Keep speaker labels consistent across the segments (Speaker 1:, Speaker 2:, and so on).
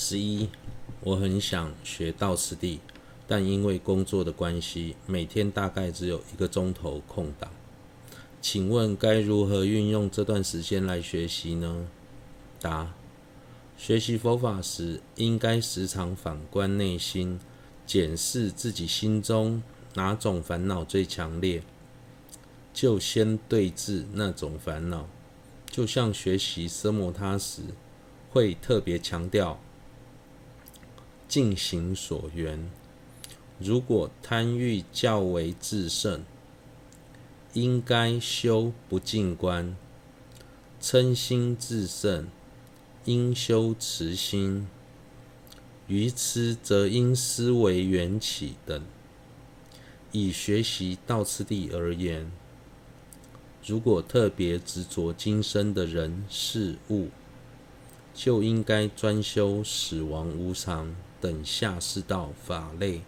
Speaker 1: 十一，我很想学道次第，但因为工作的关系，每天大概只有一个钟头空档。请问该如何运用这段时间来学习呢？答：学习佛法时，应该时常反观内心，检视自己心中哪种烦恼最强烈，就先对治那种烦恼。就像学习奢摩他时，会特别强调尽行所缘。如果贪欲较为炽盛，应该修不净观；嗔心炽盛，应修慈心；愚痴则应思维缘起等。以学习道次第而言，如果特别执着今生的人事物，就应该专修死亡无常等下世道法类；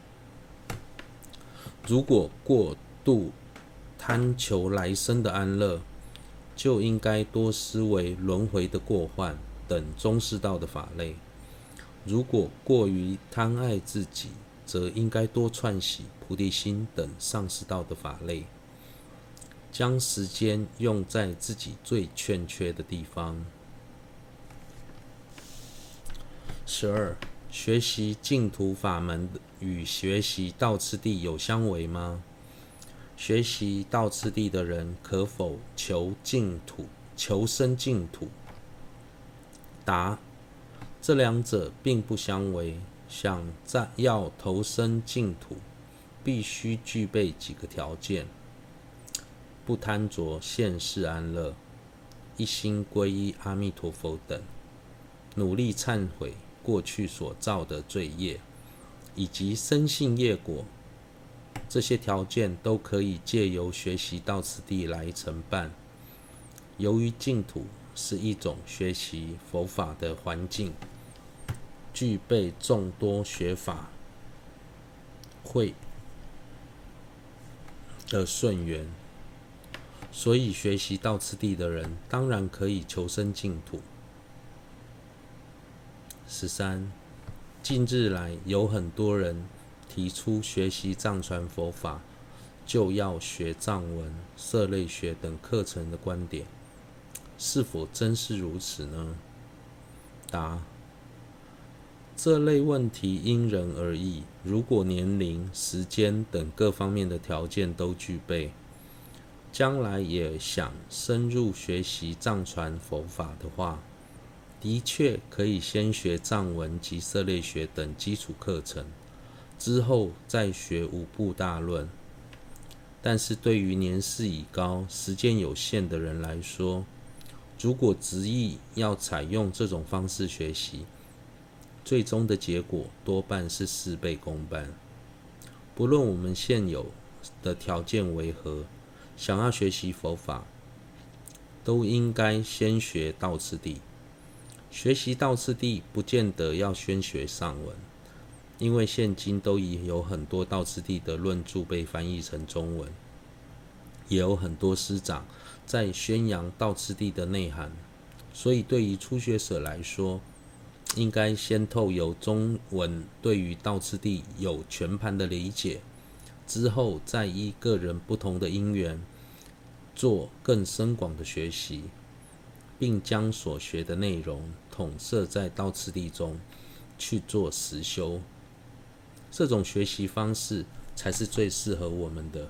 Speaker 1: 如果过度贪求来生的安乐，就应该多思维轮回的过患等中世道的法类；如果过于贪爱自己，则应该多串习菩提心等上世道的法类。将时间用在自己最欠缺的地方。十二，学习净土法门与学习道次第有相违吗？学习道次第的人可否求净土、求生净土？答：这两者并不相违。想在要投生净土，必须具备几个条件。不贪着现世安乐，一心皈依阿弥陀佛等，努力忏悔过去所造的罪业，以及生性业果，这些条件都可以借由学习到此地来承办。由于净土是一种学习佛法的环境，具备众多学法会的顺缘。所以，学习到此地的人当然可以求生净土。十三，近日来有很多人提出学习藏传佛法就要学藏文、色类学等课程的观点，是否真是如此呢？答：这类问题因人而异。如果年龄、时间等各方面的条件都具备。将来也想深入学习藏传佛法的话，的确可以先学藏文及色类学等基础课程，之后再学五部大论。但是对于年事已高、时间有限的人来说，如果执意要采用这种方式学习，最终的结果多半是事倍功半。不论我们现有的条件为何。想要学习佛法，都应该先学道次第。学习道次第，不见得要先学上文，因为现今都已有很多道次第的论著被翻译成中文，也有很多师长在宣扬道次第的内涵。所以，对于初学者来说，应该先透由中文对于道次第有全盘的理解。之后再依个人不同的因缘，做更深广的学习，并将所学的内容统摄在道次第中去做实修。这种学习方式才是最适合我们的。